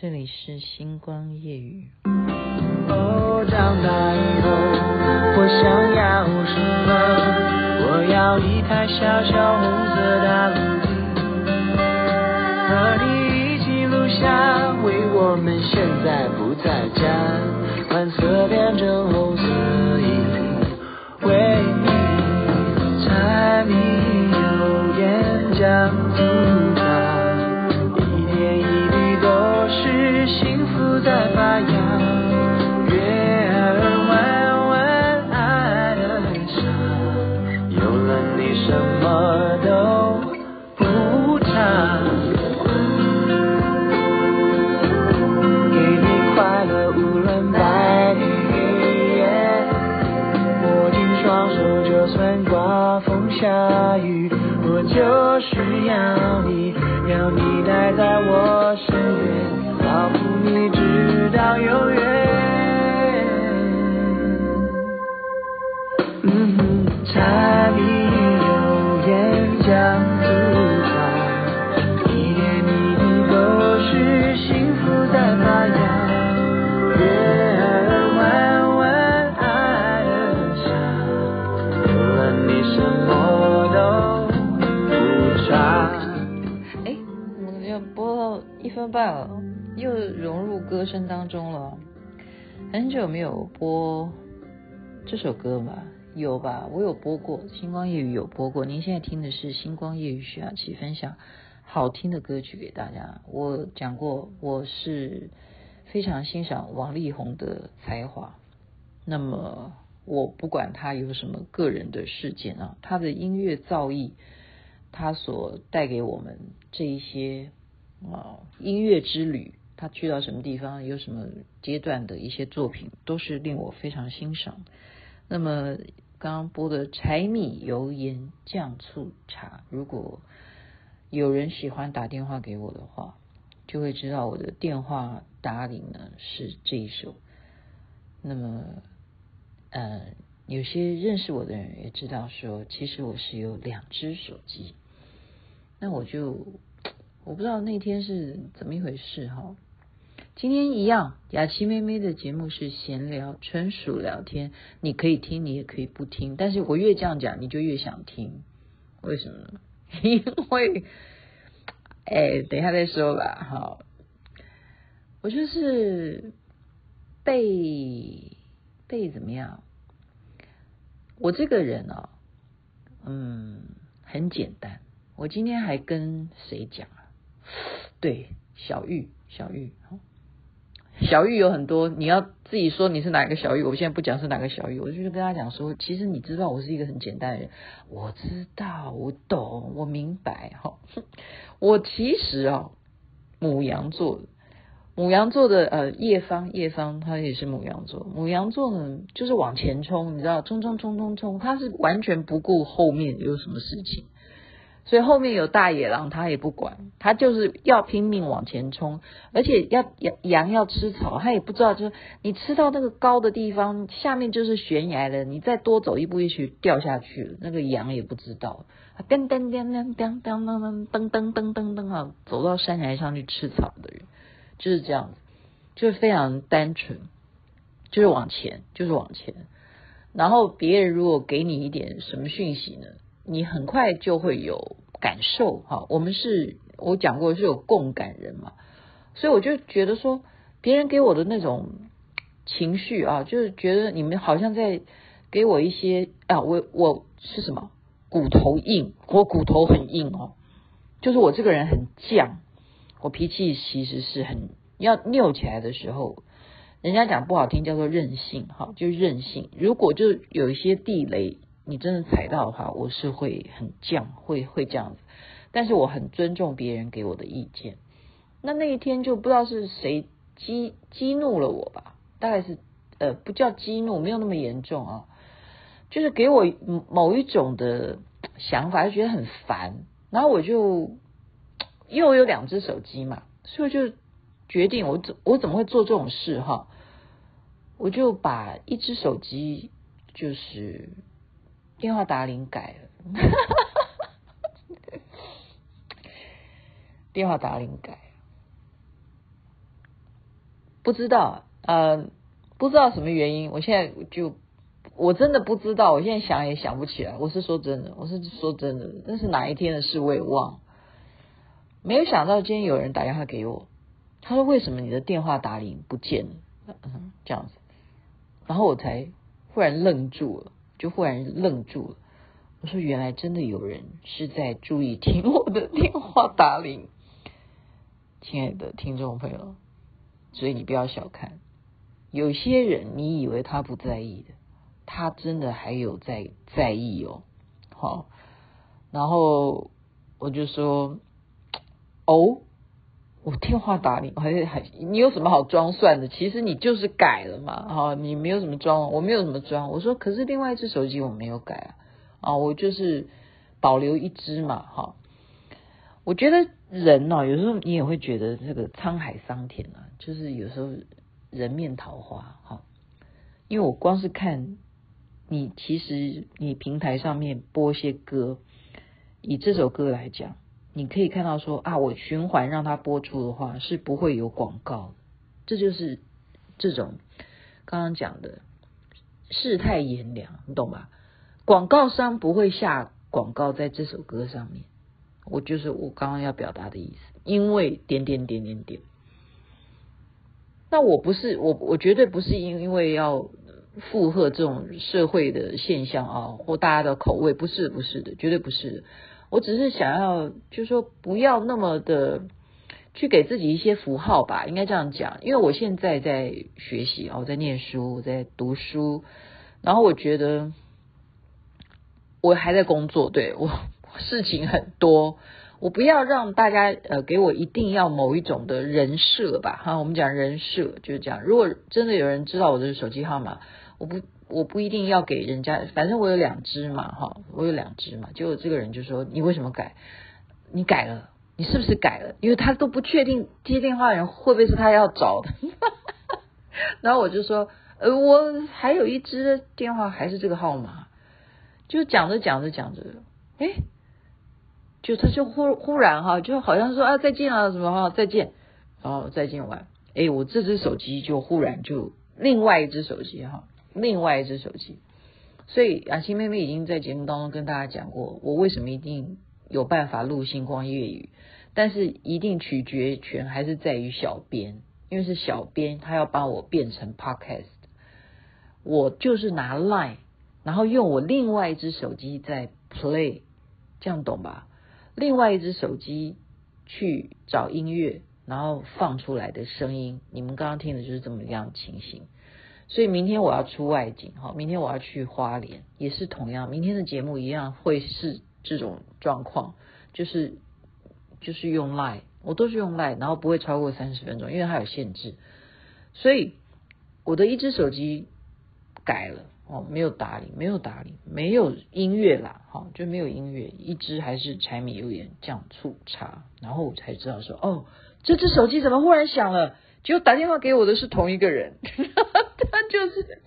这里是星光夜雨。哦，长大以后我想要什么？我要一台小小红色大陆机，和你一起录下，为我们现在不在家，换色嗯哼柴米油盐酱醋茶一点一滴都是幸福在发芽月儿弯弯爱的沙不论你什么都不差诶我们要播一分半了又融入歌声当中了。很久没有播这首歌吧？有吧？我有播过《星光夜语》，有播过。您现在听的是《星光夜语》，徐雅琪分享好听的歌曲给大家。我讲过，我是非常欣赏王力宏的才华。那么，我不管他有什么个人的事件啊，他的音乐造诣，他所带给我们这一些。啊，音乐之旅，他去到什么地方，有什么阶段的一些作品，都是令我非常欣赏。那么刚刚播的柴米油盐酱醋茶，如果有人喜欢打电话给我的话，就会知道我的电话打铃呢是这一首。那么，呃，有些认识我的人也知道说，其实我是有两只手机。那我就。我不知道那天是怎么一回事哈。今天一样，雅琪妹妹的节目是闲聊，纯属聊天，你可以听，你也可以不听。但是我越这样讲，你就越想听，为什么呢？因为，哎，等一下再说吧。好，我就是被被怎么样？我这个人哦，嗯，很简单。我今天还跟谁讲啊？对，小玉，小玉，小玉有很多，你要自己说你是哪个小玉。我现在不讲是哪个小玉，我就跟他讲说，其实你知道我是一个很简单的人，我知道，我懂，我明白哈。我其实啊，母羊座，母羊座的呃叶芳，叶芳他也是母羊座，母羊座呢就是往前冲，你知道，冲冲冲冲冲，他是完全不顾后面有什么事情。所以后面有大野狼，他也不管，他就是要拼命往前冲，而且要羊羊要吃草，他也不知道，就是你吃到那个高的地方，下面就是悬崖了，你再多走一步，也许掉下去了，那个羊也不知道，噔噔噔噔噔噔噔噔噔噔噔噔啊，走到山崖上去吃草的人就是这样子，就是非常单纯，就是往前，就是往前，然后别人如果给你一点什么讯息呢？你很快就会有感受哈，我们是我讲过是有共感人嘛，所以我就觉得说，别人给我的那种情绪啊，就是觉得你们好像在给我一些啊，我我是什么骨头硬，我骨头很硬哦，就是我这个人很犟，我脾气其实是很要拗起来的时候，人家讲不好听叫做任性哈，就是任性。如果就有一些地雷。你真的踩到的话，我是会很犟，会会这样子。但是我很尊重别人给我的意见。那那一天就不知道是谁激激怒了我吧？大概是呃不叫激怒，没有那么严重啊，就是给我某一种的想法，就觉得很烦。然后我就又有两只手机嘛，所以就决定我怎我怎么会做这种事哈？我就把一只手机就是。电话打铃改了，电话打铃改，不知道，呃，不知道什么原因，我现在就我真的不知道，我现在想也想不起来。我是说真的，我是说真的，那是哪一天的事我也忘。没有想到今天有人打电话给我，他说：“为什么你的电话打铃不见了？”嗯，这样子，然后我才忽然愣住了，就忽然愣住了。我说：“原来真的有人是在注意听我的电话打铃。”亲爱的听众朋友，所以你不要小看，有些人你以为他不在意的，他真的还有在在意哦。好，然后我就说：“哦，我电话打你，还还你有什么好装蒜的？其实你就是改了嘛。哈，你没有什么装，我没有什么装。我说，可是另外一只手机我没有改啊。啊，我就是保留一只嘛。哈，我觉得。”人呢、哦，有时候你也会觉得这个沧海桑田啊，就是有时候人面桃花哈。因为我光是看你，其实你平台上面播些歌，以这首歌来讲，你可以看到说啊，我循环让它播出的话是不会有广告，这就是这种刚刚讲的世态炎凉，你懂吧？广告商不会下广告在这首歌上面。我就是我刚刚要表达的意思，因为点点点点点。那我不是我，我绝对不是因因为要附和这种社会的现象啊，或大家的口味，不是不是的，绝对不是。我只是想要，就是说不要那么的去给自己一些符号吧，应该这样讲。因为我现在在学习啊，我在念书，我在读书，然后我觉得我还在工作，对我。事情很多，我不要让大家呃给我一定要某一种的人设吧哈。我们讲人设就是这样。如果真的有人知道我的手机号码，我不我不一定要给人家，反正我有两只嘛哈，我有两只嘛。结果这个人就说：“你为什么改？你改了，你是不是改了？因为他都不确定接电话的人会不会是他要找的。”然后我就说：“呃，我还有一只电话还是这个号码。”就讲着讲着讲着，哎。就他就忽忽然哈，就好像说啊再见啊什么哈再见，然后再见完，哎，我这只手机就忽然就另外一只手机哈，另外一只手机，所以雅琪妹妹已经在节目当中跟大家讲过，我为什么一定有办法录星光夜语，但是一定取决权还是在于小编，因为是小编他要帮我变成 podcast，我就是拿 line，然后用我另外一只手机在 play，这样懂吧？另外一只手机去找音乐，然后放出来的声音，你们刚刚听的就是这么样情形。所以明天我要出外景，哈，明天我要去花莲，也是同样，明天的节目一样会是这种状况，就是就是用 Line，我都是用 Line，然后不会超过三十分钟，因为它有限制。所以我的一只手机改了。哦，没有打理，没有打理，没有音乐啦，哈，就没有音乐，一只还是柴米油盐酱醋茶，然后我才知道说，哦，这只手机怎么忽然响了？结果打电话给我的是同一个人，他就是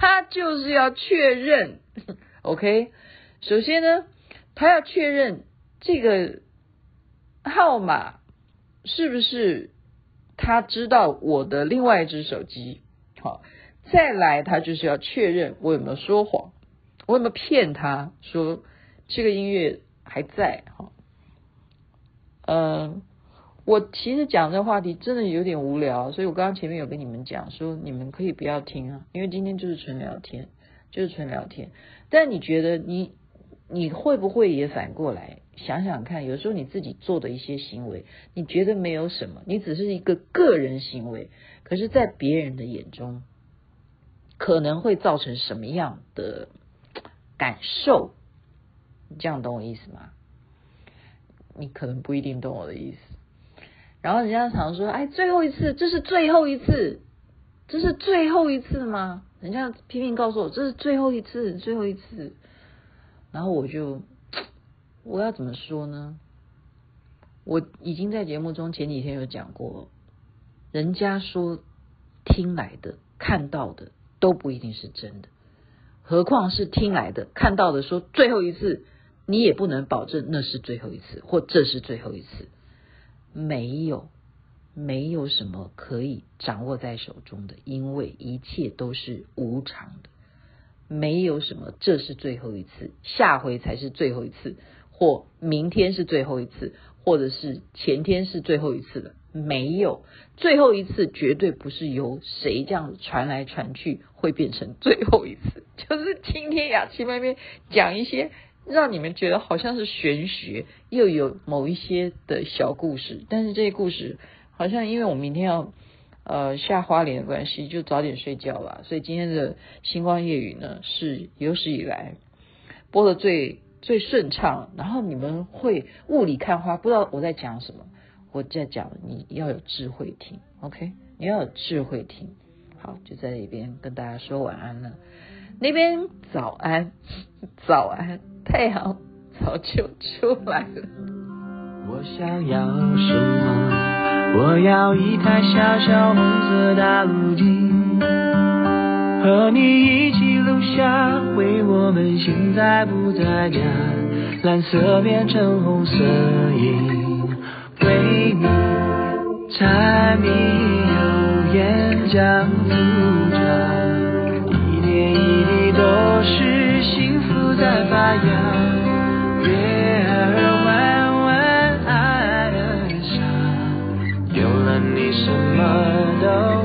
他就是要确认，OK，首先呢，他要确认这个号码是不是他知道我的另外一只手机，好。再来，他就是要确认我有没有说谎，我有没有骗他说这个音乐还在哈。嗯，我其实讲这话题真的有点无聊，所以我刚刚前面有跟你们讲说，你们可以不要听啊，因为今天就是纯聊天，就是纯聊天。但你觉得你你会不会也反过来想想看？有时候你自己做的一些行为，你觉得没有什么，你只是一个个人行为，可是在别人的眼中。可能会造成什么样的感受？你这样懂我意思吗？你可能不一定懂我的意思。然后人家常说：“哎，最后一次，这是最后一次，这是最后一次吗？”人家拼命告诉我：“这是最后一次，最后一次。”然后我就，我要怎么说呢？我已经在节目中前几天有讲过，人家说听来的、看到的。都不一定是真的，何况是听来的、看到的。说最后一次，你也不能保证那是最后一次，或这是最后一次。没有，没有什么可以掌握在手中的，因为一切都是无常的。没有什么，这是最后一次，下回才是最后一次，或明天是最后一次，或者是前天是最后一次了。没有最后一次，绝对不是由谁这样传来传去会变成最后一次。就是今天雅琪妹妹讲一些让你们觉得好像是玄学，又有某一些的小故事，但是这些故事好像因为我明天要。呃，下花莲的关系，就早点睡觉吧。所以今天的星光夜语呢，是有史以来播的最最顺畅。然后你们会雾里看花，不知道我在讲什么。我在讲，你要有智慧听，OK？你要有智慧听。好，就在那边跟大家说晚安了。那边早安，早安，太阳早就出来了。我想要什么？我要一台小小红色大陆机，和你一起录下为我们现在不在家，蓝色变成红色印，为你柴米油盐酱醋茶，在发芽月儿弯弯爱的傻有了你什么都